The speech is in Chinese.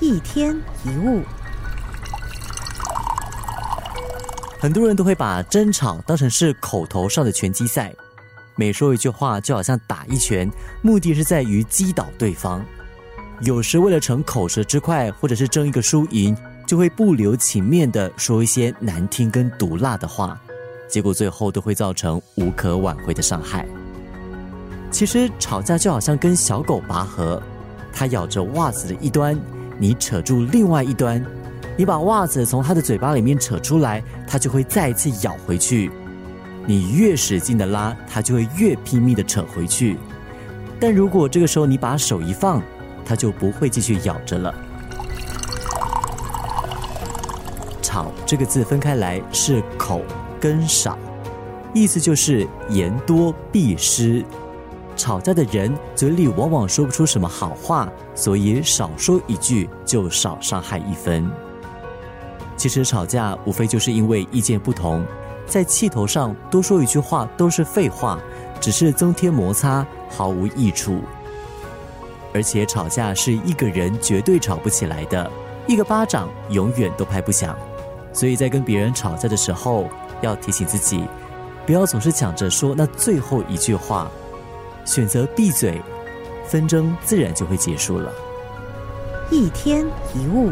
一天一物，很多人都会把争吵当成是口头上的拳击赛，每说一句话就好像打一拳，目的是在于击倒对方。有时为了逞口舌之快，或者是争一个输赢，就会不留情面的说一些难听跟毒辣的话，结果最后都会造成无可挽回的伤害。其实吵架就好像跟小狗拔河，它咬着袜子的一端。你扯住另外一端，你把袜子从他的嘴巴里面扯出来，他就会再次咬回去。你越使劲的拉，他就会越拼命的扯回去。但如果这个时候你把手一放，他就不会继续咬着了。吵这个字分开来是口跟少，意思就是言多必失。吵架的人嘴里往往说不出什么好话，所以少说一句就少伤害一分。其实吵架无非就是因为意见不同，在气头上多说一句话都是废话，只是增添摩擦，毫无益处。而且吵架是一个人绝对吵不起来的，一个巴掌永远都拍不响。所以在跟别人吵架的时候，要提醒自己，不要总是抢着说那最后一句话。选择闭嘴，纷争自然就会结束了。一天一物。